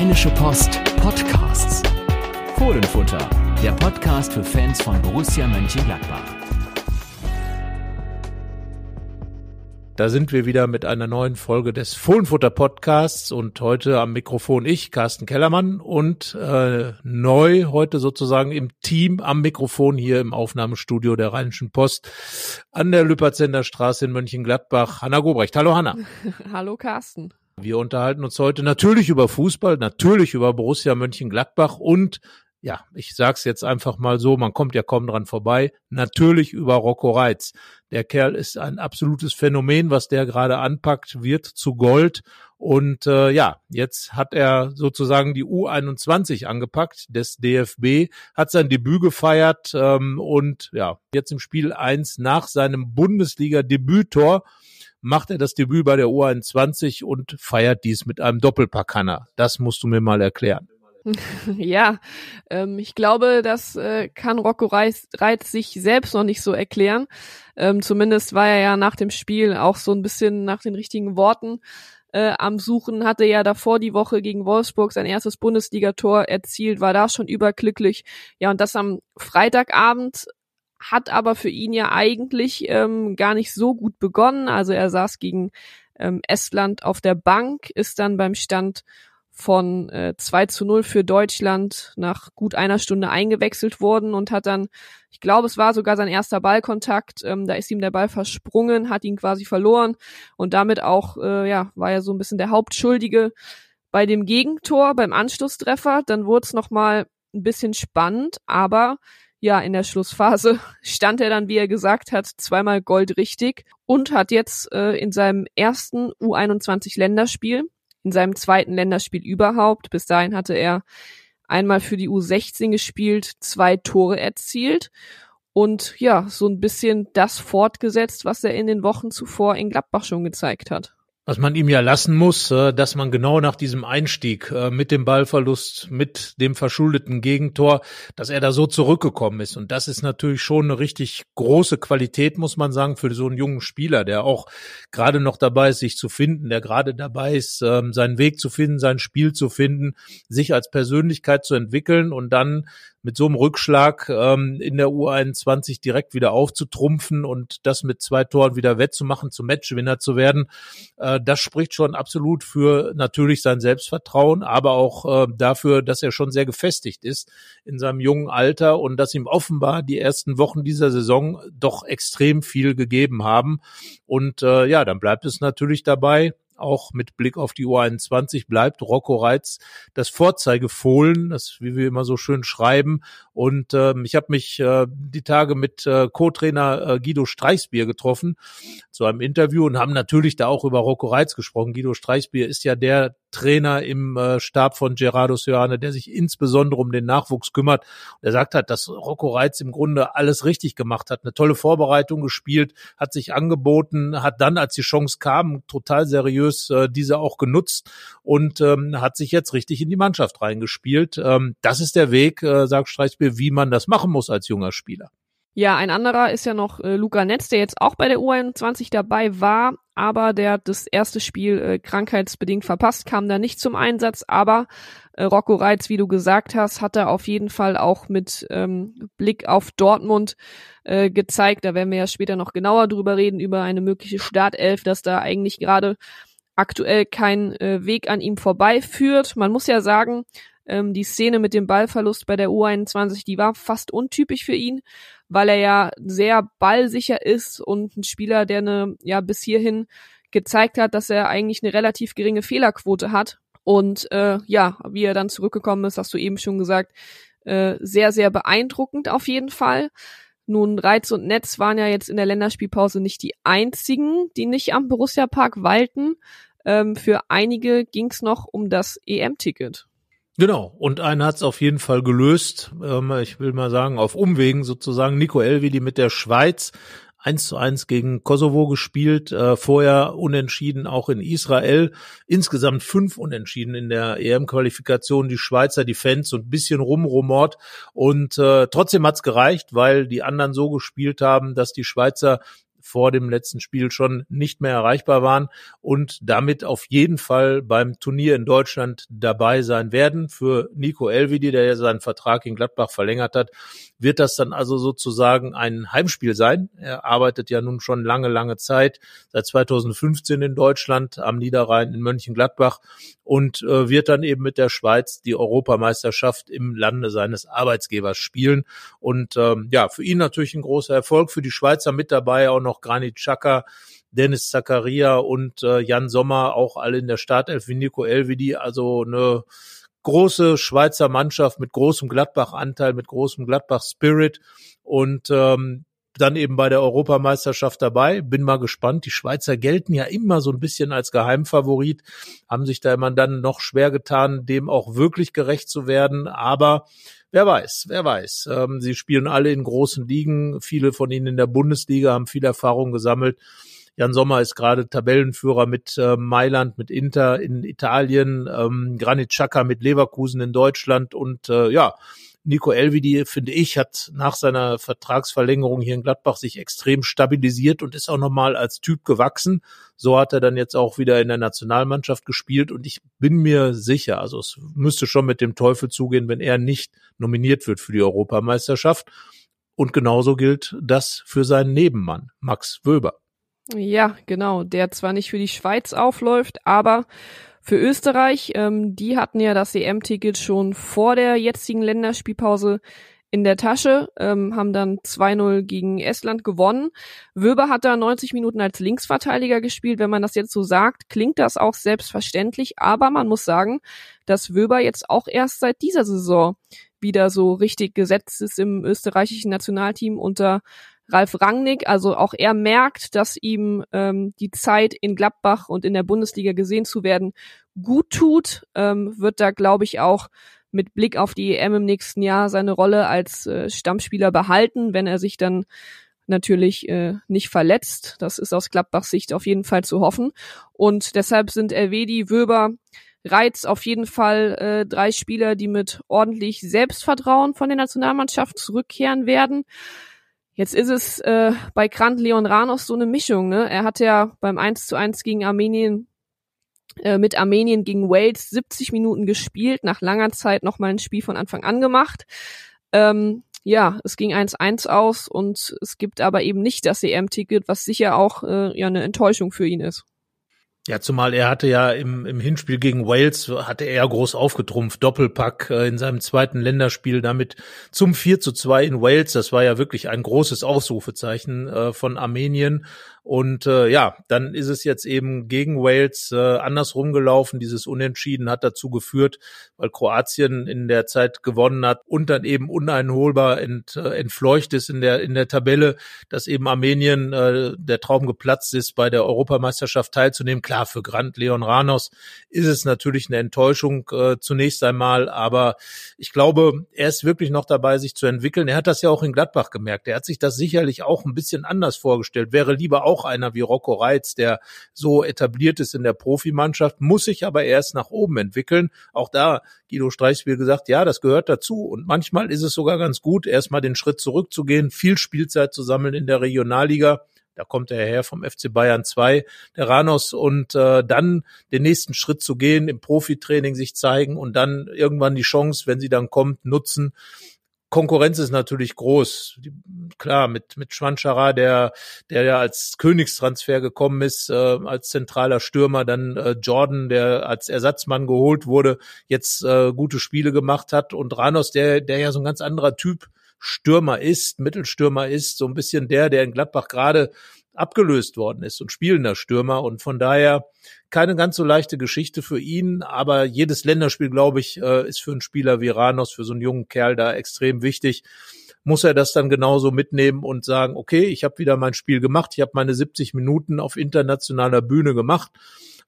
Rheinische Post Podcasts. Fohlenfutter, der Podcast für Fans von Borussia Mönchengladbach. Da sind wir wieder mit einer neuen Folge des Fohlenfutter Podcasts und heute am Mikrofon ich, Carsten Kellermann und äh, neu heute sozusagen im Team am Mikrofon hier im Aufnahmestudio der Rheinischen Post an der Lüpertzender Straße in Mönchengladbach, Hanna Gobrecht. Hallo Hanna. Hallo Carsten. Wir unterhalten uns heute natürlich über Fußball, natürlich über Borussia Mönchengladbach und ja, ich sag's jetzt einfach mal so, man kommt ja kaum dran vorbei, natürlich über Rocco Reitz. Der Kerl ist ein absolutes Phänomen, was der gerade anpackt, wird zu Gold. Und äh, ja, jetzt hat er sozusagen die U21 angepackt des DFB, hat sein Debüt gefeiert ähm, und ja, jetzt im Spiel eins nach seinem Bundesliga-Debüttor macht er das Debüt bei der U21 und feiert dies mit einem Doppelpackhanner. Das musst du mir mal erklären. Ja, ähm, ich glaube, das äh, kann Rocco Reitz, Reitz sich selbst noch nicht so erklären. Ähm, zumindest war er ja nach dem Spiel auch so ein bisschen nach den richtigen Worten äh, am Suchen, hatte ja davor die Woche gegen Wolfsburg sein erstes Bundesligator erzielt, war da schon überglücklich. Ja, und das am Freitagabend hat aber für ihn ja eigentlich ähm, gar nicht so gut begonnen. Also er saß gegen ähm, Estland auf der Bank, ist dann beim Stand von äh, 2 zu 0 für Deutschland nach gut einer Stunde eingewechselt worden und hat dann, ich glaube, es war sogar sein erster Ballkontakt, ähm, da ist ihm der Ball versprungen, hat ihn quasi verloren und damit auch, äh, ja, war er so ein bisschen der Hauptschuldige bei dem Gegentor, beim Anschlusstreffer. Dann wurde es nochmal ein bisschen spannend, aber ja, in der Schlussphase stand er dann, wie er gesagt hat, zweimal Gold richtig und hat jetzt äh, in seinem ersten U21 Länderspiel in seinem zweiten Länderspiel überhaupt. Bis dahin hatte er einmal für die U16 gespielt, zwei Tore erzielt und ja, so ein bisschen das fortgesetzt, was er in den Wochen zuvor in Gladbach schon gezeigt hat was man ihm ja lassen muss, äh, dass man genau nach diesem Einstieg äh, mit dem Ballverlust, mit dem verschuldeten Gegentor, dass er da so zurückgekommen ist. Und das ist natürlich schon eine richtig große Qualität, muss man sagen, für so einen jungen Spieler, der auch gerade noch dabei ist, sich zu finden, der gerade dabei ist, ähm, seinen Weg zu finden, sein Spiel zu finden, sich als Persönlichkeit zu entwickeln und dann mit so einem Rückschlag ähm, in der U21 direkt wieder aufzutrumpfen und das mit zwei Toren wieder wettzumachen, zum Matchwinner zu werden, äh, das spricht schon absolut für natürlich sein Selbstvertrauen, aber auch äh, dafür, dass er schon sehr gefestigt ist in seinem jungen Alter und dass ihm offenbar die ersten Wochen dieser Saison doch extrem viel gegeben haben. Und äh, ja, dann bleibt es natürlich dabei, auch mit Blick auf die U21 bleibt Rocco Reitz das Vorzeigefohlen, das wie wir immer so schön schreiben. Und ähm, ich habe mich äh, die Tage mit äh, Co-Trainer äh, Guido Streichsbier getroffen zu einem Interview und haben natürlich da auch über Rocco Reitz gesprochen. Guido Streichsbier ist ja der Trainer im äh, Stab von Gerardo Sioane, der sich insbesondere um den Nachwuchs kümmert. Er sagt hat, dass Rocco Reitz im Grunde alles richtig gemacht hat, eine tolle Vorbereitung gespielt, hat sich angeboten, hat dann, als die Chance kam, total seriös äh, diese auch genutzt und ähm, hat sich jetzt richtig in die Mannschaft reingespielt. Ähm, das ist der Weg, äh, sagt Streichspiel, wie man das machen muss als junger Spieler. Ja, ein anderer ist ja noch äh, Luca Netz, der jetzt auch bei der U21 dabei war, aber der hat das erste Spiel äh, krankheitsbedingt verpasst, kam da nicht zum Einsatz, aber äh, Rocco Reitz, wie du gesagt hast, hat er auf jeden Fall auch mit ähm, Blick auf Dortmund äh, gezeigt, da werden wir ja später noch genauer drüber reden, über eine mögliche Startelf, dass da eigentlich gerade aktuell kein äh, Weg an ihm vorbeiführt. Man muss ja sagen, ähm, die Szene mit dem Ballverlust bei der U21, die war fast untypisch für ihn, weil er ja sehr ballsicher ist und ein Spieler, der eine, ja, bis hierhin gezeigt hat, dass er eigentlich eine relativ geringe Fehlerquote hat. Und äh, ja, wie er dann zurückgekommen ist, hast du eben schon gesagt, äh, sehr, sehr beeindruckend auf jeden Fall. Nun, Reiz und Netz waren ja jetzt in der Länderspielpause nicht die einzigen, die nicht am Borussia Park walten. Ähm, für einige ging es noch um das EM-Ticket. Genau, und einer hat es auf jeden Fall gelöst. Ähm, ich will mal sagen, auf Umwegen sozusagen. Nico Elvedi mit der Schweiz. 1 zu 1 gegen Kosovo gespielt, äh, vorher unentschieden auch in Israel. Insgesamt fünf Unentschieden in der EM-Qualifikation. Die Schweizer, die Fans so ein bisschen rumrumort. Und äh, trotzdem hat's gereicht, weil die anderen so gespielt haben, dass die Schweizer vor dem letzten Spiel schon nicht mehr erreichbar waren und damit auf jeden Fall beim Turnier in Deutschland dabei sein werden. Für Nico Elvidi, der ja seinen Vertrag in Gladbach verlängert hat, wird das dann also sozusagen ein Heimspiel sein. Er arbeitet ja nun schon lange, lange Zeit, seit 2015 in Deutschland, am Niederrhein in Mönchengladbach und äh, wird dann eben mit der Schweiz die Europameisterschaft im Lande seines Arbeitsgebers spielen. Und ähm, ja, für ihn natürlich ein großer Erfolg, für die Schweizer mit dabei auch noch Granit Xhaka, Dennis Zakaria und äh, Jan Sommer, auch alle in der Startelf wie Nico Elvidi, also eine große Schweizer Mannschaft mit großem Gladbach-Anteil, mit großem Gladbach-Spirit und ähm, dann eben bei der Europameisterschaft dabei. Bin mal gespannt. Die Schweizer gelten ja immer so ein bisschen als Geheimfavorit, haben sich da immer dann noch schwer getan, dem auch wirklich gerecht zu werden. Aber wer weiß, wer weiß. Ähm, sie spielen alle in großen Ligen. Viele von ihnen in der Bundesliga haben viel Erfahrung gesammelt. Jan Sommer ist gerade Tabellenführer mit äh, Mailand, mit Inter in Italien, ähm, Granit Xhaka mit Leverkusen in Deutschland und äh, ja, Nico Elvidi, finde ich, hat nach seiner Vertragsverlängerung hier in Gladbach sich extrem stabilisiert und ist auch nochmal als Typ gewachsen. So hat er dann jetzt auch wieder in der Nationalmannschaft gespielt und ich bin mir sicher, also es müsste schon mit dem Teufel zugehen, wenn er nicht nominiert wird für die Europameisterschaft. Und genauso gilt das für seinen Nebenmann, Max Wöber. Ja, genau, der zwar nicht für die Schweiz aufläuft, aber für Österreich, ähm, die hatten ja das EM-Ticket schon vor der jetzigen Länderspielpause in der Tasche, ähm, haben dann 2-0 gegen Estland gewonnen. Wöber hat da 90 Minuten als Linksverteidiger gespielt. Wenn man das jetzt so sagt, klingt das auch selbstverständlich, aber man muss sagen, dass Wöber jetzt auch erst seit dieser Saison wieder so richtig gesetzt ist im österreichischen Nationalteam unter Ralf Rangnick. Also auch er merkt, dass ihm ähm, die Zeit in Gladbach und in der Bundesliga gesehen zu werden gut tut, ähm, wird da, glaube ich, auch mit Blick auf die EM im nächsten Jahr seine Rolle als äh, Stammspieler behalten, wenn er sich dann natürlich äh, nicht verletzt. Das ist aus Gladbachs Sicht auf jeden Fall zu hoffen. Und deshalb sind Elvedi, Wöber, Reiz auf jeden Fall äh, drei Spieler, die mit ordentlich Selbstvertrauen von der Nationalmannschaft zurückkehren werden. Jetzt ist es äh, bei Grant Leon Ranos so eine Mischung. Ne? Er hat ja beim 1 zu 1 gegen Armenien äh, mit Armenien gegen Wales 70 Minuten gespielt, nach langer Zeit nochmal ein Spiel von Anfang an gemacht. Ähm, ja, es ging 1-1 aus und es gibt aber eben nicht das EM-Ticket, was sicher auch äh, ja eine Enttäuschung für ihn ist. Ja, zumal er hatte ja im, im Hinspiel gegen Wales, hatte er groß aufgetrumpft, Doppelpack äh, in seinem zweiten Länderspiel damit zum 4 zu 2 in Wales. Das war ja wirklich ein großes Ausrufezeichen äh, von Armenien. Und äh, ja, dann ist es jetzt eben gegen Wales äh, andersrum gelaufen. Dieses Unentschieden hat dazu geführt, weil Kroatien in der Zeit gewonnen hat und dann eben uneinholbar ent, äh, entfleucht ist in der in der Tabelle, dass eben Armenien äh, der Traum geplatzt ist, bei der Europameisterschaft teilzunehmen. Klar, für Grant Leon Ranos ist es natürlich eine Enttäuschung äh, zunächst einmal, aber ich glaube, er ist wirklich noch dabei, sich zu entwickeln. Er hat das ja auch in Gladbach gemerkt. Er hat sich das sicherlich auch ein bisschen anders vorgestellt. Wäre lieber auch einer wie Rocco Reitz, der so etabliert ist in der Profimannschaft, muss sich aber erst nach oben entwickeln. Auch da Guido Streichspiel gesagt, ja, das gehört dazu. Und manchmal ist es sogar ganz gut, erstmal den Schritt zurückzugehen, viel Spielzeit zu sammeln in der Regionalliga. Da kommt er her vom FC Bayern 2, der Ranos, und äh, dann den nächsten Schritt zu gehen, im Profitraining sich zeigen und dann irgendwann die Chance, wenn sie dann kommt, nutzen. Konkurrenz ist natürlich groß. Klar, mit, mit Schwanschara, der, der ja als Königstransfer gekommen ist, äh, als zentraler Stürmer, dann äh, Jordan, der als Ersatzmann geholt wurde, jetzt äh, gute Spiele gemacht hat und Ranos, der, der ja so ein ganz anderer Typ Stürmer ist, Mittelstürmer ist, so ein bisschen der, der in Gladbach gerade abgelöst worden ist und spielender Stürmer und von daher keine ganz so leichte Geschichte für ihn, aber jedes Länderspiel, glaube ich, äh, ist für einen Spieler wie Ranos, für so einen jungen Kerl da extrem wichtig. Muss er das dann genauso mitnehmen und sagen, okay, ich habe wieder mein Spiel gemacht, ich habe meine 70 Minuten auf internationaler Bühne gemacht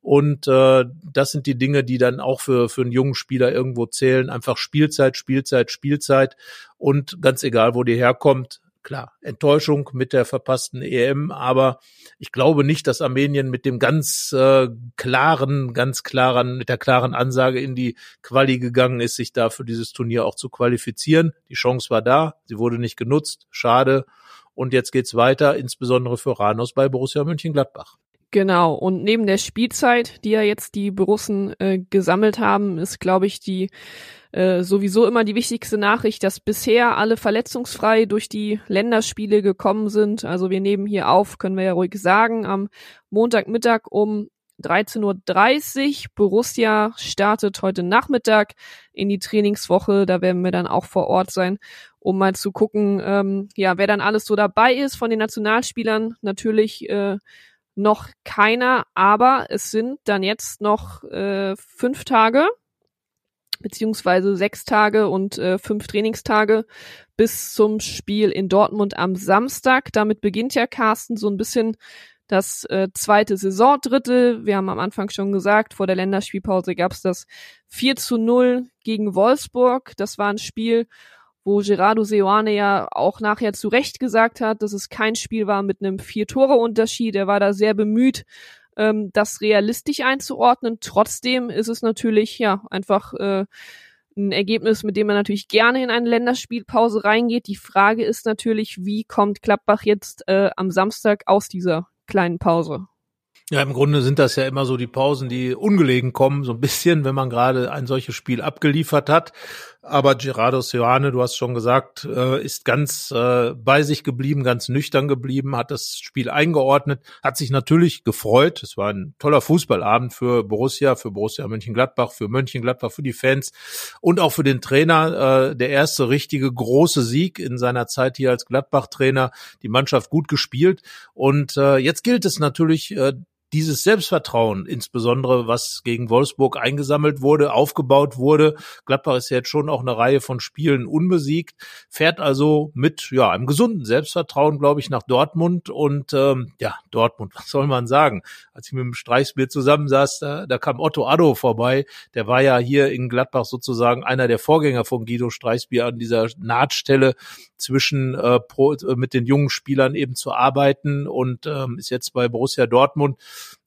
und äh, das sind die Dinge, die dann auch für, für einen jungen Spieler irgendwo zählen. Einfach Spielzeit, Spielzeit, Spielzeit. Und ganz egal, wo die herkommt, klar, Enttäuschung mit der verpassten EM, aber ich glaube nicht, dass Armenien mit dem ganz äh, klaren, ganz klaren, mit der klaren Ansage in die Quali gegangen ist, sich da für dieses Turnier auch zu qualifizieren. Die Chance war da, sie wurde nicht genutzt, schade. Und jetzt geht's weiter, insbesondere für Ranos bei Borussia Mönchengladbach. Genau, und neben der Spielzeit, die ja jetzt die Borussen äh, gesammelt haben, ist, glaube ich, die äh, sowieso immer die wichtigste Nachricht, dass bisher alle verletzungsfrei durch die Länderspiele gekommen sind. Also wir nehmen hier auf, können wir ja ruhig sagen, am Montagmittag um 13.30 Uhr. Borussia startet heute Nachmittag in die Trainingswoche. Da werden wir dann auch vor Ort sein, um mal zu gucken, ähm, ja, wer dann alles so dabei ist von den Nationalspielern. Natürlich äh, noch keiner, aber es sind dann jetzt noch äh, fünf Tage beziehungsweise sechs Tage und äh, fünf Trainingstage bis zum Spiel in Dortmund am Samstag. Damit beginnt ja Carsten so ein bisschen das äh, zweite Saisondrittel. Wir haben am Anfang schon gesagt, vor der Länderspielpause gab es das 4 zu 0 gegen Wolfsburg. Das war ein Spiel, wo Gerardo Seoane ja auch nachher zu Recht gesagt hat, dass es kein Spiel war mit einem Vier-Tore-Unterschied. Er war da sehr bemüht, ähm, das realistisch einzuordnen. Trotzdem ist es natürlich ja einfach äh, ein Ergebnis, mit dem man natürlich gerne in eine Länderspielpause reingeht. Die Frage ist natürlich, wie kommt Klappbach jetzt äh, am Samstag aus dieser kleinen Pause? Ja, im Grunde sind das ja immer so die Pausen, die ungelegen kommen, so ein bisschen, wenn man gerade ein solches Spiel abgeliefert hat. Aber Gerardo Seoane, du hast schon gesagt, äh, ist ganz äh, bei sich geblieben, ganz nüchtern geblieben, hat das Spiel eingeordnet, hat sich natürlich gefreut. Es war ein toller Fußballabend für Borussia, für Borussia Mönchengladbach, für Mönchengladbach, für die Fans und auch für den Trainer. Äh, der erste richtige große Sieg in seiner Zeit hier als Gladbach-Trainer. Die Mannschaft gut gespielt. Und jetzt gilt es natürlich, dieses Selbstvertrauen, insbesondere was gegen Wolfsburg eingesammelt wurde, aufgebaut wurde. Gladbach ist jetzt schon auch eine Reihe von Spielen unbesiegt, fährt also mit ja einem gesunden Selbstvertrauen, glaube ich, nach Dortmund und ähm, ja Dortmund, was soll man sagen? Als ich mit dem Streichsbier zusammensaß, da, da kam Otto Addo vorbei. Der war ja hier in Gladbach sozusagen einer der Vorgänger von Guido Streichsbier an dieser Nahtstelle zwischen äh, pro, äh, mit den jungen Spielern eben zu arbeiten und ähm, ist jetzt bei Borussia Dortmund.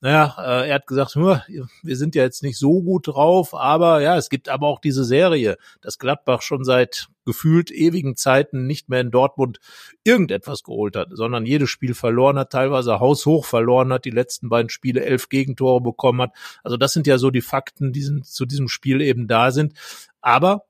Naja, äh, er hat gesagt, wir sind ja jetzt nicht so gut drauf, aber ja, es gibt aber auch diese Serie, dass Gladbach schon seit gefühlt ewigen Zeiten nicht mehr in Dortmund irgendetwas geholt hat, sondern jedes Spiel verloren hat, teilweise haushoch verloren hat, die letzten beiden Spiele elf Gegentore bekommen hat. Also das sind ja so die Fakten, die sind, zu diesem Spiel eben da sind. Aber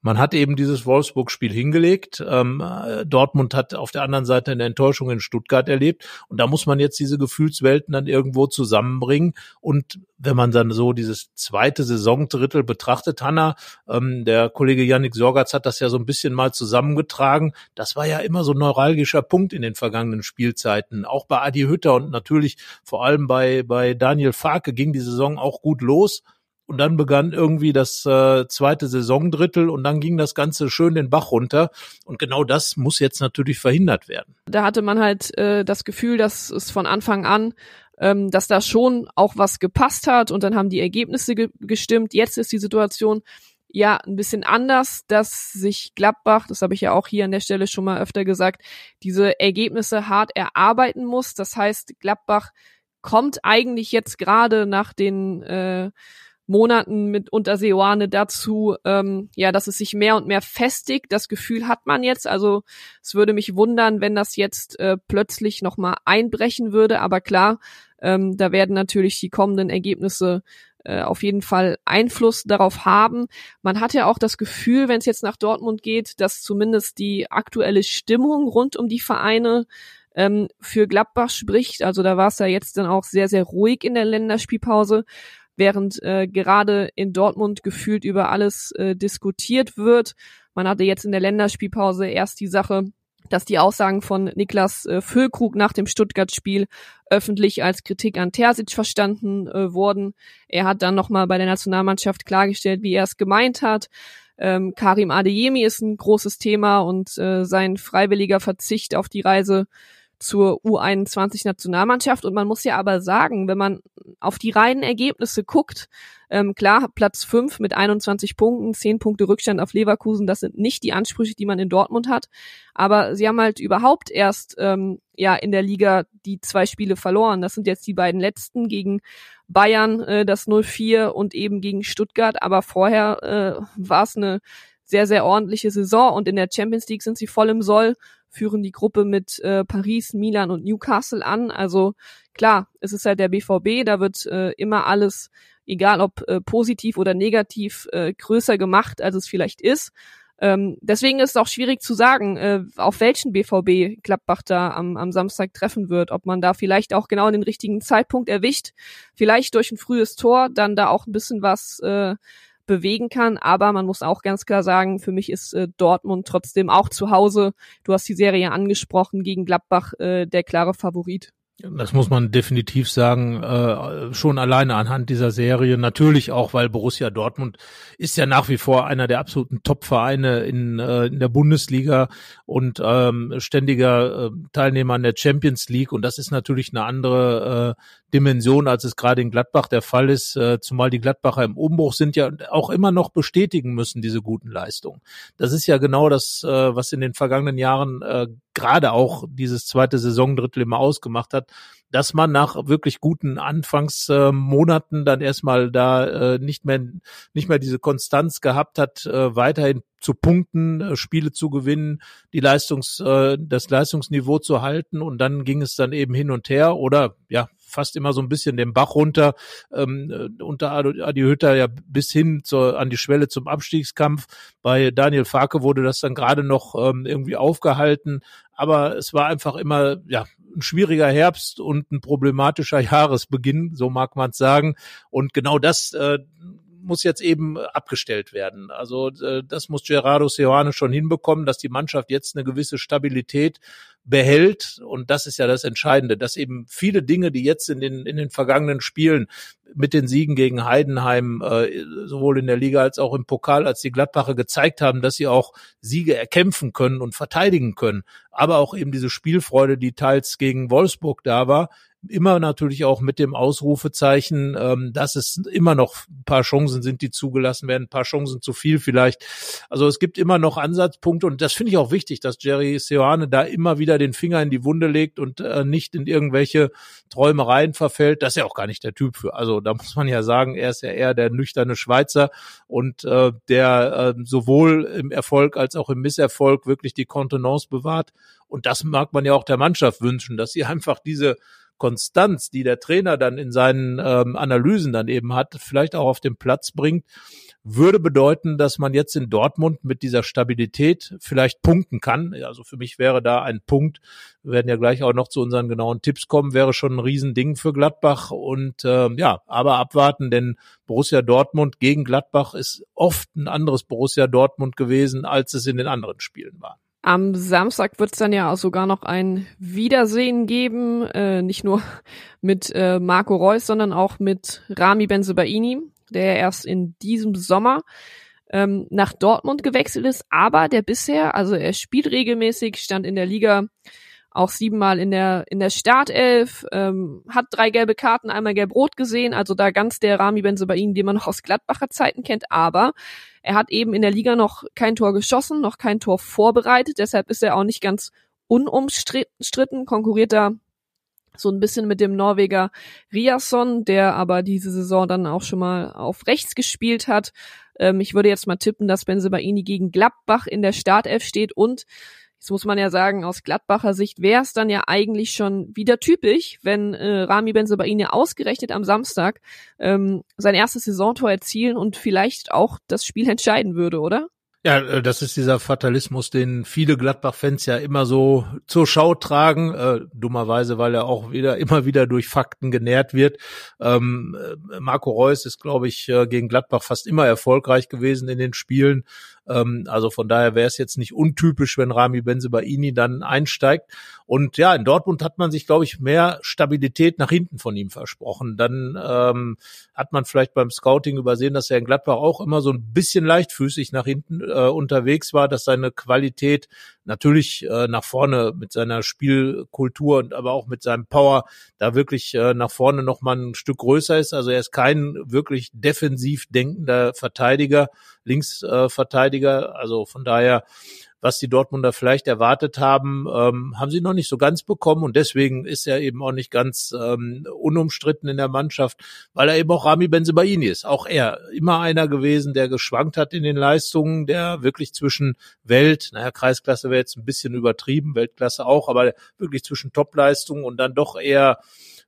man hat eben dieses Wolfsburg-Spiel hingelegt. Ähm, äh, Dortmund hat auf der anderen Seite eine Enttäuschung in Stuttgart erlebt. Und da muss man jetzt diese Gefühlswelten dann irgendwo zusammenbringen. Und wenn man dann so dieses zweite Saisondrittel betrachtet, Hanna, ähm, der Kollege Yannick Sorgatz hat das ja so ein bisschen mal zusammengetragen. Das war ja immer so ein neuralgischer Punkt in den vergangenen Spielzeiten. Auch bei Adi Hütter und natürlich vor allem bei, bei Daniel Farke ging die Saison auch gut los. Und dann begann irgendwie das äh, zweite Saisondrittel und dann ging das Ganze schön den Bach runter. Und genau das muss jetzt natürlich verhindert werden. Da hatte man halt äh, das Gefühl, dass es von Anfang an ähm, dass da schon auch was gepasst hat und dann haben die Ergebnisse ge gestimmt. Jetzt ist die Situation ja ein bisschen anders, dass sich Gladbach, das habe ich ja auch hier an der Stelle schon mal öfter gesagt, diese Ergebnisse hart erarbeiten muss. Das heißt, Gladbach kommt eigentlich jetzt gerade nach den äh, Monaten mit unter Seoane dazu, ähm, ja, dass es sich mehr und mehr festigt. Das Gefühl hat man jetzt. Also es würde mich wundern, wenn das jetzt äh, plötzlich nochmal einbrechen würde. Aber klar, ähm, da werden natürlich die kommenden Ergebnisse äh, auf jeden Fall Einfluss darauf haben. Man hat ja auch das Gefühl, wenn es jetzt nach Dortmund geht, dass zumindest die aktuelle Stimmung rund um die Vereine ähm, für Gladbach spricht. Also da war es ja jetzt dann auch sehr, sehr ruhig in der Länderspielpause während äh, gerade in Dortmund gefühlt über alles äh, diskutiert wird. Man hatte jetzt in der Länderspielpause erst die Sache, dass die Aussagen von Niklas äh, Füllkrug nach dem Stuttgart-Spiel öffentlich als Kritik an Terzic verstanden äh, wurden. Er hat dann nochmal bei der Nationalmannschaft klargestellt, wie er es gemeint hat. Ähm, Karim Adeyemi ist ein großes Thema und äh, sein freiwilliger Verzicht auf die Reise zur U21-Nationalmannschaft. Und man muss ja aber sagen, wenn man auf die reinen Ergebnisse guckt, ähm, klar, Platz 5 mit 21 Punkten, 10 Punkte Rückstand auf Leverkusen, das sind nicht die Ansprüche, die man in Dortmund hat. Aber sie haben halt überhaupt erst ähm, ja in der Liga die zwei Spiele verloren. Das sind jetzt die beiden letzten gegen Bayern, äh, das 0-4 und eben gegen Stuttgart. Aber vorher äh, war es eine sehr, sehr ordentliche Saison und in der Champions League sind sie voll im Soll führen die Gruppe mit äh, Paris, Milan und Newcastle an. Also klar, es ist halt der BVB, da wird äh, immer alles, egal ob äh, positiv oder negativ, äh, größer gemacht, als es vielleicht ist. Ähm, deswegen ist es auch schwierig zu sagen, äh, auf welchen BVB Gladbach da am, am Samstag treffen wird. Ob man da vielleicht auch genau den richtigen Zeitpunkt erwischt, vielleicht durch ein frühes Tor dann da auch ein bisschen was äh, bewegen kann. Aber man muss auch ganz klar sagen, für mich ist äh, Dortmund trotzdem auch zu Hause. Du hast die Serie angesprochen gegen Gladbach äh, der klare Favorit. Das muss man definitiv sagen, äh, schon alleine anhand dieser Serie. Natürlich auch, weil Borussia Dortmund ist ja nach wie vor einer der absoluten Top-Vereine in, äh, in der Bundesliga und ähm, ständiger äh, Teilnehmer an der Champions League. Und das ist natürlich eine andere äh, Dimension, als es gerade in Gladbach der Fall ist, äh, zumal die Gladbacher im Umbruch sind ja auch immer noch bestätigen müssen, diese guten Leistungen. Das ist ja genau das, äh, was in den vergangenen Jahren äh, gerade auch dieses zweite Saisondrittel immer ausgemacht hat, dass man nach wirklich guten Anfangsmonaten dann erstmal da äh, nicht mehr nicht mehr diese Konstanz gehabt hat, äh, weiterhin zu punkten, äh, Spiele zu gewinnen, die Leistungs äh, das Leistungsniveau zu halten und dann ging es dann eben hin und her oder ja fast immer so ein bisschen den Bach runter ähm, äh, unter Adi Hütter ja bis hin zur, an die Schwelle zum Abstiegskampf. Bei Daniel Farke wurde das dann gerade noch ähm, irgendwie aufgehalten, aber es war einfach immer ja ein schwieriger Herbst und ein problematischer Jahresbeginn, so mag man es sagen. Und genau das äh, muss jetzt eben abgestellt werden. Also äh, das muss Gerardo Seoane schon hinbekommen, dass die Mannschaft jetzt eine gewisse Stabilität behält. Und das ist ja das Entscheidende, dass eben viele Dinge, die jetzt in den, in den vergangenen Spielen mit den Siegen gegen Heidenheim, äh, sowohl in der Liga als auch im Pokal, als die Gladbacher gezeigt haben, dass sie auch Siege erkämpfen können und verteidigen können. Aber auch eben diese Spielfreude, die teils gegen Wolfsburg da war, immer natürlich auch mit dem Ausrufezeichen, ähm, dass es immer noch ein paar Chancen sind, die zugelassen werden, ein paar Chancen zu viel vielleicht. Also es gibt immer noch Ansatzpunkte und das finde ich auch wichtig, dass Jerry Seoane da immer wieder den Finger in die Wunde legt und äh, nicht in irgendwelche Träumereien verfällt. Das ist ja auch gar nicht der Typ für. Also da muss man ja sagen, er ist ja eher der nüchterne Schweizer und äh, der äh, sowohl im Erfolg als auch im Misserfolg wirklich die Kontenance bewahrt. Und das mag man ja auch der Mannschaft wünschen, dass sie einfach diese Konstanz, die der Trainer dann in seinen ähm, Analysen dann eben hat, vielleicht auch auf den Platz bringt, würde bedeuten, dass man jetzt in Dortmund mit dieser Stabilität vielleicht punkten kann. Also für mich wäre da ein Punkt, wir werden ja gleich auch noch zu unseren genauen Tipps kommen, wäre schon ein Riesending für Gladbach. Und äh, ja, aber abwarten, denn Borussia Dortmund gegen Gladbach ist oft ein anderes Borussia Dortmund gewesen, als es in den anderen Spielen war. Am Samstag wird es dann ja auch sogar noch ein Wiedersehen geben, äh, nicht nur mit äh, Marco Reus, sondern auch mit Rami Benzebaini, der erst in diesem Sommer ähm, nach Dortmund gewechselt ist, aber der bisher, also er spielt regelmäßig, stand in der Liga auch siebenmal in der in der Startelf, ähm, hat drei gelbe Karten, einmal gelb-rot gesehen, also da ganz der Rami Benzebaini, den man noch aus Gladbacher Zeiten kennt, aber er hat eben in der Liga noch kein Tor geschossen, noch kein Tor vorbereitet, deshalb ist er auch nicht ganz unumstritten, konkurriert da so ein bisschen mit dem Norweger Riasson, der aber diese Saison dann auch schon mal auf rechts gespielt hat. Ähm, ich würde jetzt mal tippen, dass Benzebaini gegen Gladbach in der Startelf steht und Jetzt muss man ja sagen, aus Gladbacher Sicht wäre es dann ja eigentlich schon wieder typisch, wenn äh, Rami Benzebaini ausgerechnet am Samstag ähm, sein erstes Saisontor erzielen und vielleicht auch das Spiel entscheiden würde, oder? Ja, äh, das ist dieser Fatalismus, den viele Gladbach-Fans ja immer so zur Schau tragen, äh, dummerweise, weil er auch wieder immer wieder durch Fakten genährt wird. Ähm, äh, Marco Reus ist, glaube ich, äh, gegen Gladbach fast immer erfolgreich gewesen in den Spielen. Ähm, also von daher wäre es jetzt nicht untypisch, wenn Rami Benzebaini dann einsteigt. Und ja, in Dortmund hat man sich, glaube ich, mehr Stabilität nach hinten von ihm versprochen. Dann ähm, hat man vielleicht beim Scouting übersehen, dass er in Gladbach auch immer so ein bisschen leichtfüßig nach hinten äh, unterwegs war, dass seine Qualität natürlich äh, nach vorne mit seiner Spielkultur und aber auch mit seinem Power da wirklich äh, nach vorne noch mal ein Stück größer ist. Also er ist kein wirklich defensiv denkender Verteidiger, Linksverteidiger. Äh, also von daher was die Dortmunder vielleicht erwartet haben, ähm, haben sie noch nicht so ganz bekommen und deswegen ist er eben auch nicht ganz ähm, unumstritten in der Mannschaft, weil er eben auch Rami Benzebaini ist. Auch er, immer einer gewesen, der geschwankt hat in den Leistungen, der wirklich zwischen Welt, naja, Kreisklasse wäre jetzt ein bisschen übertrieben, Weltklasse auch, aber wirklich zwischen Topleistungen und dann doch eher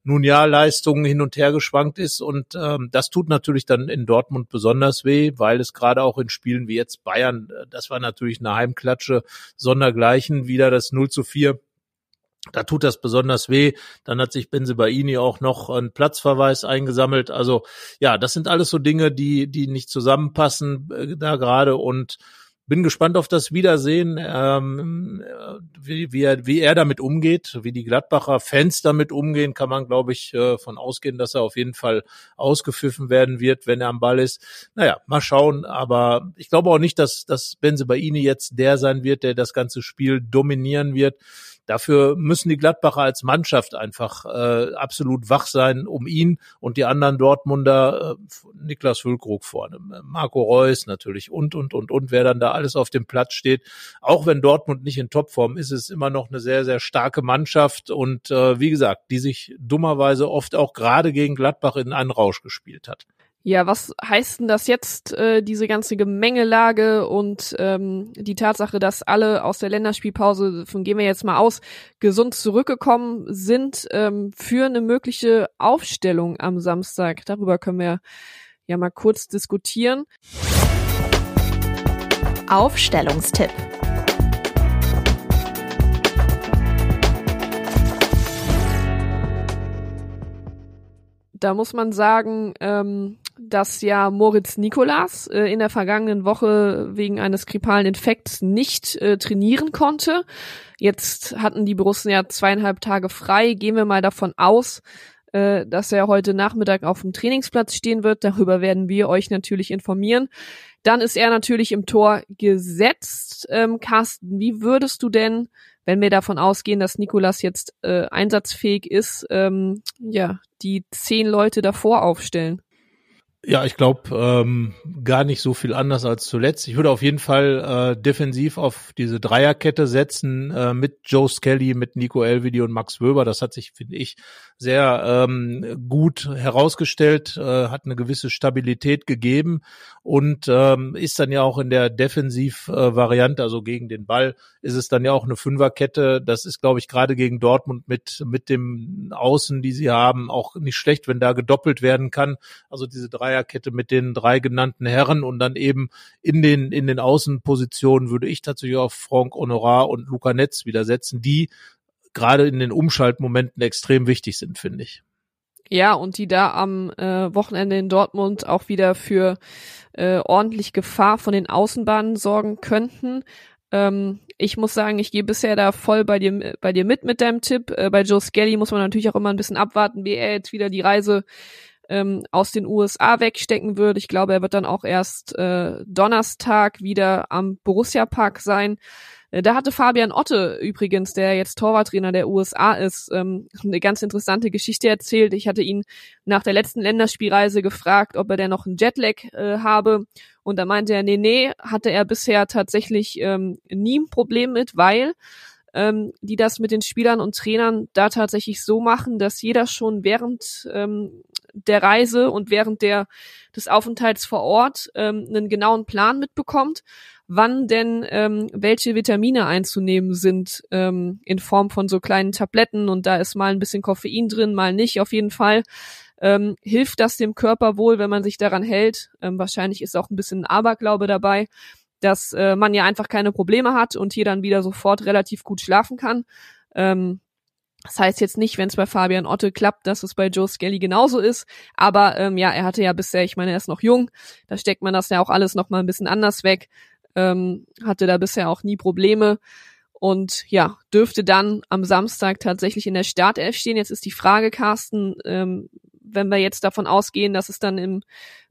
nun ja Leistungen hin und her geschwankt ist und ähm, das tut natürlich dann in Dortmund besonders weh, weil es gerade auch in Spielen wie jetzt Bayern, äh, das war natürlich eine Heimklatsche, sondergleichen, wieder das 0 zu 4 da tut das besonders weh. Dann hat sich Benzebaini auch noch einen Platzverweis eingesammelt. Also ja, das sind alles so Dinge, die die nicht zusammenpassen äh, da gerade und bin gespannt auf das Wiedersehen, ähm, wie, wie, er, wie er damit umgeht, wie die Gladbacher Fans damit umgehen, kann man, glaube ich, äh, von ausgehen, dass er auf jeden Fall ausgepfiffen werden wird, wenn er am Ball ist. Naja, mal schauen, aber ich glaube auch nicht, dass, dass Benze Baini jetzt der sein wird, der das ganze Spiel dominieren wird. Dafür müssen die Gladbacher als Mannschaft einfach äh, absolut wach sein, um ihn und die anderen Dortmunder, äh, Niklas Füllkrug vorne, Marco Reus natürlich und, und, und, und, wer dann da alles auf dem Platz steht. Auch wenn Dortmund nicht in Topform ist, ist es immer noch eine sehr, sehr starke Mannschaft und äh, wie gesagt, die sich dummerweise oft auch gerade gegen Gladbach in einen Rausch gespielt hat. Ja, was heißt denn das jetzt, äh, diese ganze Gemengelage und ähm, die Tatsache, dass alle aus der Länderspielpause, von gehen wir jetzt mal aus, gesund zurückgekommen sind ähm, für eine mögliche Aufstellung am Samstag? Darüber können wir ja mal kurz diskutieren. Aufstellungstipp. Da muss man sagen, ähm, dass ja Moritz Nikolas äh, in der vergangenen Woche wegen eines grippalen Infekts nicht äh, trainieren konnte. Jetzt hatten die Borussen ja zweieinhalb Tage frei. Gehen wir mal davon aus, äh, dass er heute Nachmittag auf dem Trainingsplatz stehen wird. Darüber werden wir euch natürlich informieren. Dann ist er natürlich im Tor gesetzt. Ähm, Carsten, wie würdest du denn, wenn wir davon ausgehen, dass Nikolas jetzt äh, einsatzfähig ist, ähm, ja, die zehn Leute davor aufstellen? Ja, ich glaube ähm, gar nicht so viel anders als zuletzt. Ich würde auf jeden Fall äh, defensiv auf diese Dreierkette setzen äh, mit Joe Skelly, mit Nico Elvidi und Max Wöber. Das hat sich, finde ich, sehr ähm, gut herausgestellt, äh, hat eine gewisse Stabilität gegeben und ähm, ist dann ja auch in der Defensiv-Variante, also gegen den Ball, ist es dann ja auch eine Fünferkette. Das ist, glaube ich, gerade gegen Dortmund mit mit dem Außen, die sie haben, auch nicht schlecht, wenn da gedoppelt werden kann. Also diese Dreierkette mit den drei genannten Herren und dann eben in den in den Außenpositionen würde ich tatsächlich auf Franck Honorar und Luca Netz wieder setzen, die gerade in den Umschaltmomenten extrem wichtig sind, finde ich. Ja, und die da am äh, Wochenende in Dortmund auch wieder für äh, ordentlich Gefahr von den Außenbahnen sorgen könnten. Ähm, ich muss sagen, ich gehe bisher da voll bei dir, bei dir mit mit deinem Tipp. Äh, bei Joe Skelly muss man natürlich auch immer ein bisschen abwarten, wie er jetzt wieder die Reise ähm, aus den USA wegstecken wird. Ich glaube, er wird dann auch erst äh, Donnerstag wieder am Borussia Park sein. Äh, da hatte Fabian Otte übrigens, der jetzt Torwarttrainer der USA ist, ähm, eine ganz interessante Geschichte erzählt. Ich hatte ihn nach der letzten Länderspielreise gefragt, ob er denn noch einen Jetlag äh, habe. Und da meinte er, nee, nee, hatte er bisher tatsächlich ähm, nie ein Problem mit, weil ähm, die das mit den Spielern und Trainern da tatsächlich so machen, dass jeder schon während ähm, der Reise und während der des Aufenthalts vor Ort ähm, einen genauen Plan mitbekommt wann denn ähm, welche Vitamine einzunehmen sind ähm, in Form von so kleinen Tabletten und da ist mal ein bisschen Koffein drin, mal nicht auf jeden Fall. Ähm, hilft das dem Körper wohl, wenn man sich daran hält? Ähm, wahrscheinlich ist auch ein bisschen Aberglaube dabei, dass äh, man ja einfach keine Probleme hat und hier dann wieder sofort relativ gut schlafen kann. Ähm, das heißt jetzt nicht, wenn es bei Fabian Otte klappt, dass es bei Joe Skelly genauso ist. Aber ähm, ja, er hatte ja bisher, ich meine, er ist noch jung, da steckt man das ja auch alles noch mal ein bisschen anders weg ähm, hatte da bisher auch nie Probleme und ja, dürfte dann am Samstag tatsächlich in der Startelf stehen. Jetzt ist die Frage, Carsten, ähm, wenn wir jetzt davon ausgehen, dass es dann im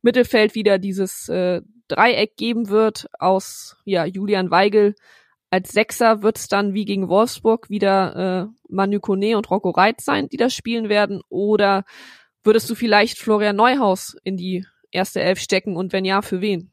Mittelfeld wieder dieses äh, Dreieck geben wird aus ja, Julian Weigel als Sechser, wird es dann wie gegen Wolfsburg wieder äh, Manu Kone und Rocco Reit sein, die das spielen werden? Oder würdest du vielleicht Florian Neuhaus in die erste Elf stecken und wenn ja, für wen?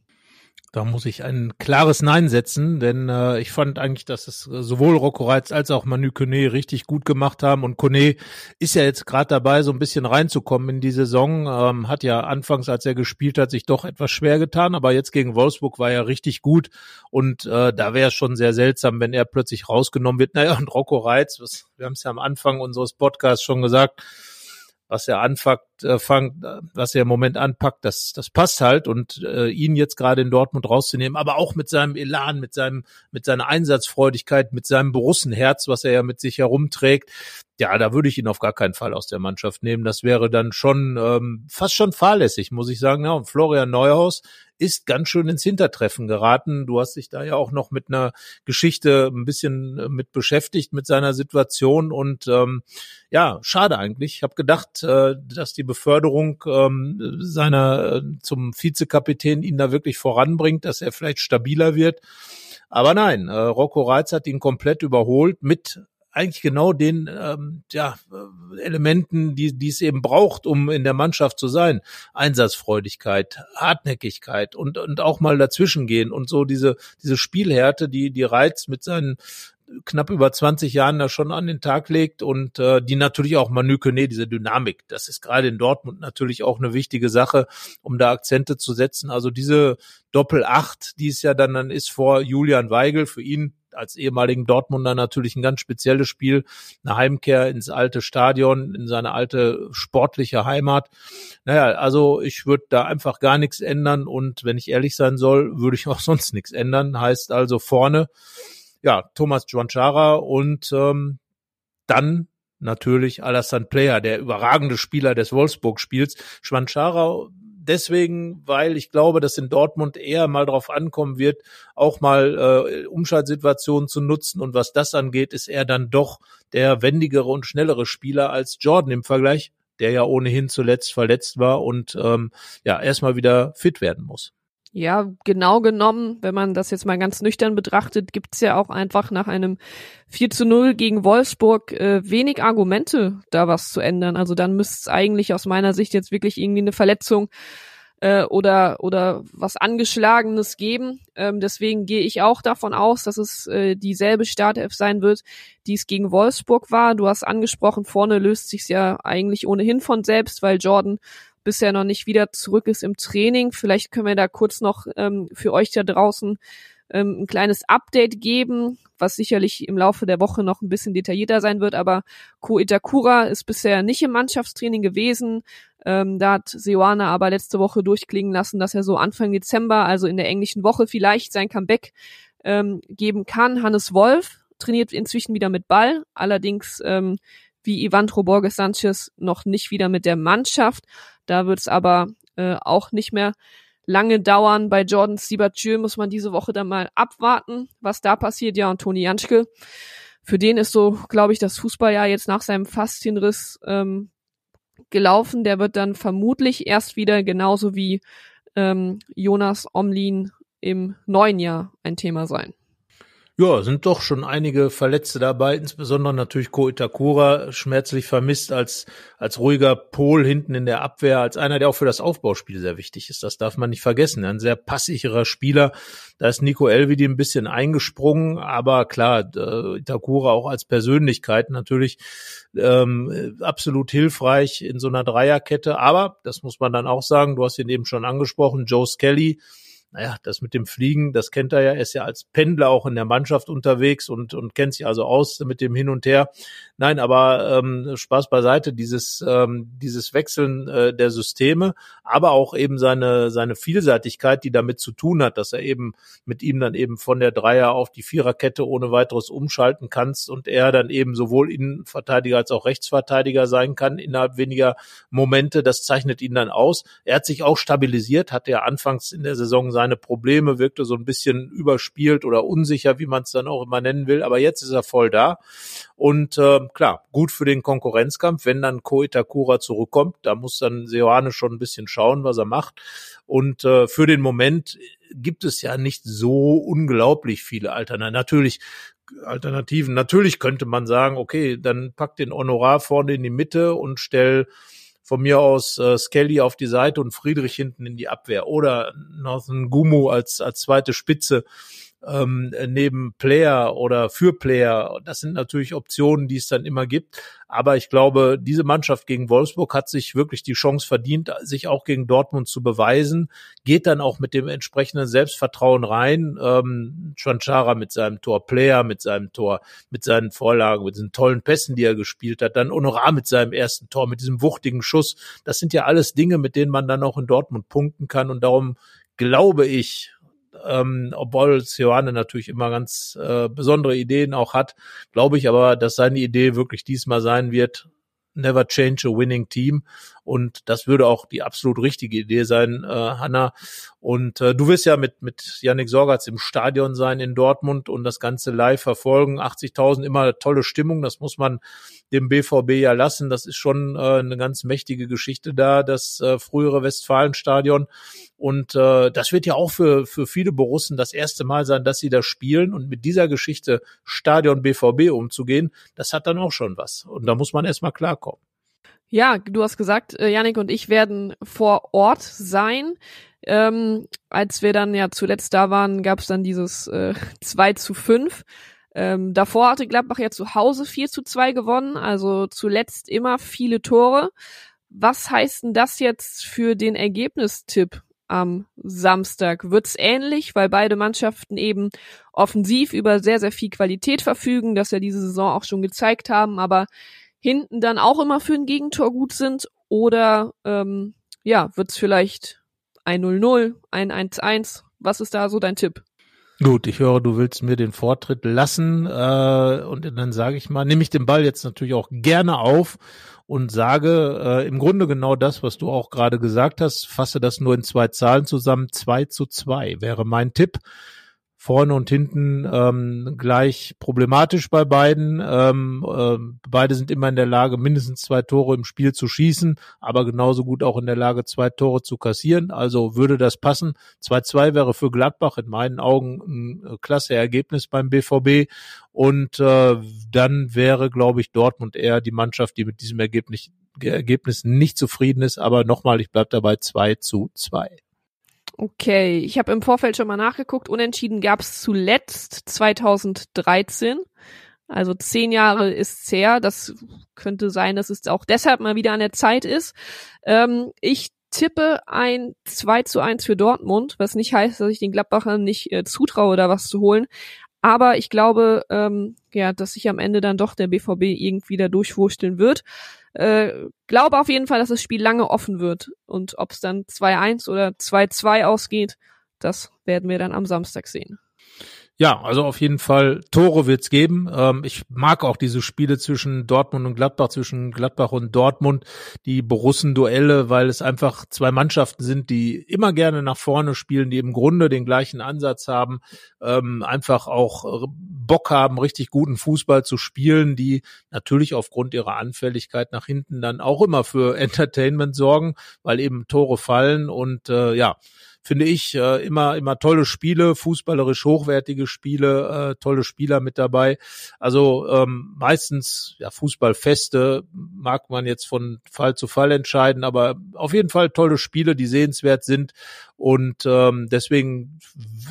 Da muss ich ein klares Nein setzen, denn äh, ich fand eigentlich, dass es sowohl Rocco Reitz als auch Manu Kone richtig gut gemacht haben. Und Kone ist ja jetzt gerade dabei, so ein bisschen reinzukommen in die Saison. Ähm, hat ja anfangs, als er gespielt hat, sich doch etwas schwer getan, aber jetzt gegen Wolfsburg war er richtig gut. Und äh, da wäre es schon sehr seltsam, wenn er plötzlich rausgenommen wird. Naja, und Rocco Reitz, was, wir haben es ja am Anfang unseres Podcasts schon gesagt, was er anfängt, äh, fangt, was er im Moment anpackt, das, das passt halt und äh, ihn jetzt gerade in Dortmund rauszunehmen, aber auch mit seinem Elan, mit seinem, mit seiner Einsatzfreudigkeit, mit seinem Borussenherz, was er ja mit sich herumträgt, ja, da würde ich ihn auf gar keinen Fall aus der Mannschaft nehmen. Das wäre dann schon ähm, fast schon fahrlässig, muss ich sagen. Ja, und Florian Neuhaus ist ganz schön ins Hintertreffen geraten. Du hast dich da ja auch noch mit einer Geschichte ein bisschen äh, mit beschäftigt, mit seiner Situation. Und ähm, ja, schade eigentlich. Ich habe gedacht, äh, dass die Beförderung ähm, seiner äh, zum Vizekapitän ihn da wirklich voranbringt, dass er vielleicht stabiler wird. Aber nein, äh, Rocco Reitz hat ihn komplett überholt mit eigentlich genau den ähm, ja, Elementen, die, die es eben braucht, um in der Mannschaft zu sein. Einsatzfreudigkeit, Hartnäckigkeit und, und auch mal dazwischen gehen und so diese, diese Spielhärte, die, die Reiz mit seinen knapp über 20 Jahren da schon an den Tag legt und äh, die natürlich auch Manu Kone, diese Dynamik, das ist gerade in Dortmund natürlich auch eine wichtige Sache, um da Akzente zu setzen. Also diese Doppel-Acht, die es ja dann, dann ist vor Julian Weigel, für ihn als ehemaligen Dortmunder natürlich ein ganz spezielles Spiel, eine Heimkehr ins alte Stadion, in seine alte sportliche Heimat. Naja, also ich würde da einfach gar nichts ändern und wenn ich ehrlich sein soll, würde ich auch sonst nichts ändern. Heißt also vorne, ja, Thomas Juanchara und ähm, dann natürlich Alassane Player, der überragende Spieler des Wolfsburg-Spiels. Schwanchara deswegen, weil ich glaube, dass in Dortmund eher mal drauf ankommen wird, auch mal äh, Umschaltsituationen zu nutzen. Und was das angeht, ist er dann doch der wendigere und schnellere Spieler als Jordan im Vergleich, der ja ohnehin zuletzt verletzt war und ähm, ja erstmal wieder fit werden muss. Ja, genau genommen, wenn man das jetzt mal ganz nüchtern betrachtet, gibt's ja auch einfach nach einem 4 zu 0 gegen Wolfsburg äh, wenig Argumente, da was zu ändern. Also dann müsste es eigentlich aus meiner Sicht jetzt wirklich irgendwie eine Verletzung äh, oder, oder was Angeschlagenes geben. Ähm, deswegen gehe ich auch davon aus, dass es äh, dieselbe Startelf sein wird, die es gegen Wolfsburg war. Du hast angesprochen, vorne löst sich's ja eigentlich ohnehin von selbst, weil Jordan bisher noch nicht wieder zurück ist im Training. Vielleicht können wir da kurz noch ähm, für euch da draußen ähm, ein kleines Update geben, was sicherlich im Laufe der Woche noch ein bisschen detaillierter sein wird. Aber Ko Itakura ist bisher nicht im Mannschaftstraining gewesen. Ähm, da hat Seoane aber letzte Woche durchklingen lassen, dass er so Anfang Dezember, also in der englischen Woche, vielleicht sein Comeback ähm, geben kann. Hannes Wolf trainiert inzwischen wieder mit Ball, allerdings ähm, wie Ivandro Borges Sanchez noch nicht wieder mit der Mannschaft. Da wird es aber äh, auch nicht mehr lange dauern. Bei Jordan Sibachö muss man diese Woche dann mal abwarten, was da passiert. Ja, und Toni Janschke, für den ist so, glaube ich, das Fußballjahr jetzt nach seinem Faszienriss ähm, gelaufen. Der wird dann vermutlich erst wieder genauso wie ähm, Jonas Omlin im neuen Jahr ein Thema sein. Ja, sind doch schon einige Verletzte dabei, insbesondere natürlich Ko Itakura, schmerzlich vermisst als, als ruhiger Pol hinten in der Abwehr, als einer, der auch für das Aufbauspiel sehr wichtig ist. Das darf man nicht vergessen. Ein sehr passsicherer Spieler. Da ist Nico Elvidi ein bisschen eingesprungen, aber klar, äh, Itakura auch als Persönlichkeit natürlich ähm, absolut hilfreich in so einer Dreierkette. Aber, das muss man dann auch sagen, du hast ihn eben schon angesprochen, Joe Skelly, naja, das mit dem Fliegen, das kennt er ja, er ist ja als Pendler auch in der Mannschaft unterwegs und, und kennt sich also aus mit dem Hin und Her. Nein, aber ähm, Spaß beiseite, dieses, ähm, dieses Wechseln äh, der Systeme, aber auch eben seine, seine Vielseitigkeit, die damit zu tun hat, dass er eben mit ihm dann eben von der Dreier auf die Viererkette ohne weiteres umschalten kannst und er dann eben sowohl Innenverteidiger als auch Rechtsverteidiger sein kann innerhalb weniger Momente. Das zeichnet ihn dann aus. Er hat sich auch stabilisiert, hatte ja anfangs in der Saison seine Probleme, wirkte so ein bisschen überspielt oder unsicher, wie man es dann auch immer nennen will. Aber jetzt ist er voll da und äh, klar, gut für den Konkurrenzkampf, wenn dann Ko Itakura zurückkommt. Da muss dann Seoane schon ein bisschen schauen, was er macht. Und äh, für den Moment gibt es ja nicht so unglaublich viele Alternativen. Natürlich Alternativen. Natürlich könnte man sagen, okay, dann pack den Honorar vorne in die Mitte und stell von mir aus äh, Skelly auf die Seite und Friedrich hinten in die Abwehr oder Nathan Gumu als, als zweite Spitze ähm, neben Player oder für Player. Das sind natürlich Optionen, die es dann immer gibt. Aber ich glaube, diese Mannschaft gegen Wolfsburg hat sich wirklich die Chance verdient, sich auch gegen Dortmund zu beweisen. Geht dann auch mit dem entsprechenden Selbstvertrauen rein. Ähm, Chanchara mit seinem Tor, Player mit seinem Tor, mit seinen Vorlagen, mit diesen tollen Pässen, die er gespielt hat. Dann Honorar mit seinem ersten Tor, mit diesem wuchtigen Schuss. Das sind ja alles Dinge, mit denen man dann auch in Dortmund punkten kann. Und darum glaube ich, ähm, obwohl Sioane natürlich immer ganz äh, besondere Ideen auch hat, glaube ich aber, dass seine Idee wirklich diesmal sein wird, never change a winning team. Und das würde auch die absolut richtige Idee sein, äh, Hanna. Und äh, du wirst ja mit, mit Yannick Sorgatz im Stadion sein in Dortmund und das Ganze live verfolgen. 80.000 immer tolle Stimmung. Das muss man dem BVB ja lassen. Das ist schon äh, eine ganz mächtige Geschichte da, das äh, frühere Westfalenstadion. Und äh, das wird ja auch für, für viele Borussen das erste Mal sein, dass sie da spielen. Und mit dieser Geschichte Stadion BVB umzugehen, das hat dann auch schon was. Und da muss man erstmal klarkommen. Ja, du hast gesagt, äh, Janik und ich werden vor Ort sein. Ähm, als wir dann ja zuletzt da waren, gab es dann dieses äh, 2 zu 5. Ähm, davor hatte Gladbach ja zu Hause 4 zu 2 gewonnen, also zuletzt immer viele Tore. Was heißt denn das jetzt für den Ergebnistipp am Samstag? Wird's ähnlich, weil beide Mannschaften eben offensiv über sehr, sehr viel Qualität verfügen, das ja diese Saison auch schon gezeigt haben, aber hinten dann auch immer für ein Gegentor gut sind? Oder ähm, ja, wird's vielleicht ein 0-0, ein 1-1? Was ist da so dein Tipp? Gut, ich höre, du willst mir den Vortritt lassen äh, und dann sage ich mal, nehme ich den Ball jetzt natürlich auch gerne auf und sage äh, im Grunde genau das, was du auch gerade gesagt hast, fasse das nur in zwei Zahlen zusammen. 2 zu 2 wäre mein Tipp vorne und hinten ähm, gleich problematisch bei beiden. Ähm, äh, beide sind immer in der Lage, mindestens zwei Tore im Spiel zu schießen, aber genauso gut auch in der Lage, zwei Tore zu kassieren. Also würde das passen. 2-2 wäre für Gladbach in meinen Augen ein äh, klasse Ergebnis beim BVB. Und äh, dann wäre, glaube ich, Dortmund eher die Mannschaft, die mit diesem Ergebnis, Ergebnis nicht zufrieden ist. Aber nochmal, ich bleibe dabei 2 zu 2. Okay, ich habe im Vorfeld schon mal nachgeguckt. Unentschieden gab es zuletzt 2013. Also zehn Jahre ist's her. Das könnte sein, dass es auch deshalb mal wieder an der Zeit ist. Ähm, ich tippe ein 2 zu 1 für Dortmund, was nicht heißt, dass ich den Gladbachern nicht äh, zutraue, da was zu holen. Aber ich glaube, ähm, ja, dass sich am Ende dann doch der BVB irgendwie da durchwursteln wird. Äh, glaube auf jeden Fall, dass das Spiel lange offen wird. Und ob es dann 2-1 oder 2-2 ausgeht, das werden wir dann am Samstag sehen. Ja, also auf jeden Fall Tore wird's geben. Ähm, ich mag auch diese Spiele zwischen Dortmund und Gladbach, zwischen Gladbach und Dortmund, die Borussen-Duelle, weil es einfach zwei Mannschaften sind, die immer gerne nach vorne spielen, die im Grunde den gleichen Ansatz haben, ähm, einfach auch Bock haben, richtig guten Fußball zu spielen, die natürlich aufgrund ihrer Anfälligkeit nach hinten dann auch immer für Entertainment sorgen, weil eben Tore fallen und äh, ja, finde ich, äh, immer, immer tolle Spiele, fußballerisch hochwertige Spiele, äh, tolle Spieler mit dabei. Also ähm, meistens, ja, Fußballfeste mag man jetzt von Fall zu Fall entscheiden, aber auf jeden Fall tolle Spiele, die sehenswert sind. Und ähm, deswegen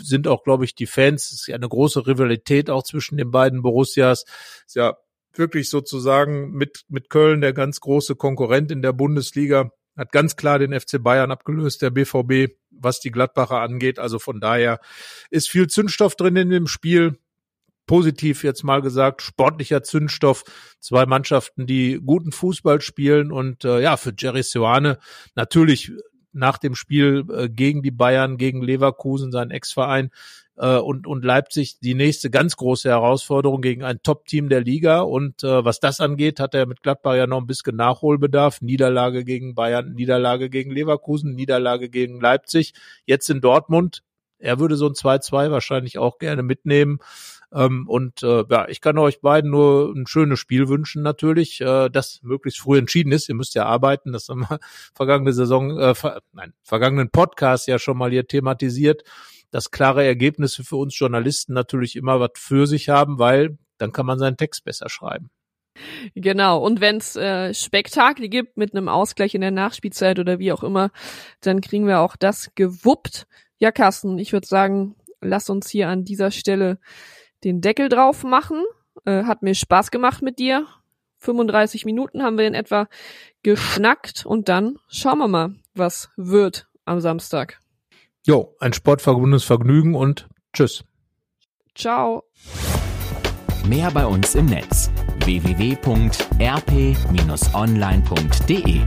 sind auch, glaube ich, die Fans, ist ja eine große Rivalität auch zwischen den beiden Borussias. Ist ja wirklich sozusagen mit, mit Köln der ganz große Konkurrent in der Bundesliga hat ganz klar den FC Bayern abgelöst, der BVB, was die Gladbacher angeht. Also von daher ist viel Zündstoff drin in dem Spiel. Positiv jetzt mal gesagt, sportlicher Zündstoff. Zwei Mannschaften, die guten Fußball spielen und äh, ja, für Jerry Seoane natürlich nach dem Spiel äh, gegen die Bayern, gegen Leverkusen, sein Ex-Verein, äh, und, und Leipzig die nächste ganz große Herausforderung gegen ein Top-Team der Liga. Und äh, was das angeht, hat er mit Gladbach ja noch ein bisschen Nachholbedarf. Niederlage gegen Bayern, Niederlage gegen Leverkusen, Niederlage gegen Leipzig. Jetzt in Dortmund. Er würde so ein 2-2 wahrscheinlich auch gerne mitnehmen. Ähm, und äh, ja, ich kann euch beiden nur ein schönes Spiel wünschen natürlich, äh, das möglichst früh entschieden ist. Ihr müsst ja arbeiten, das haben wir vergangene Saison, äh, ver nein, vergangenen Podcast ja schon mal hier thematisiert dass klare Ergebnisse für uns Journalisten natürlich immer was für sich haben, weil dann kann man seinen Text besser schreiben. Genau, und wenn's äh, Spektakel gibt mit einem Ausgleich in der Nachspielzeit oder wie auch immer, dann kriegen wir auch das gewuppt. Ja, Carsten, ich würde sagen, lass uns hier an dieser Stelle den Deckel drauf machen. Äh, hat mir Spaß gemacht mit dir. 35 Minuten haben wir in etwa geschnackt und dann schauen wir mal, was wird am Samstag. Jo, ein sportverbundenes Vergnügen und tschüss. Ciao. Mehr bei uns im Netz www.rp-online.de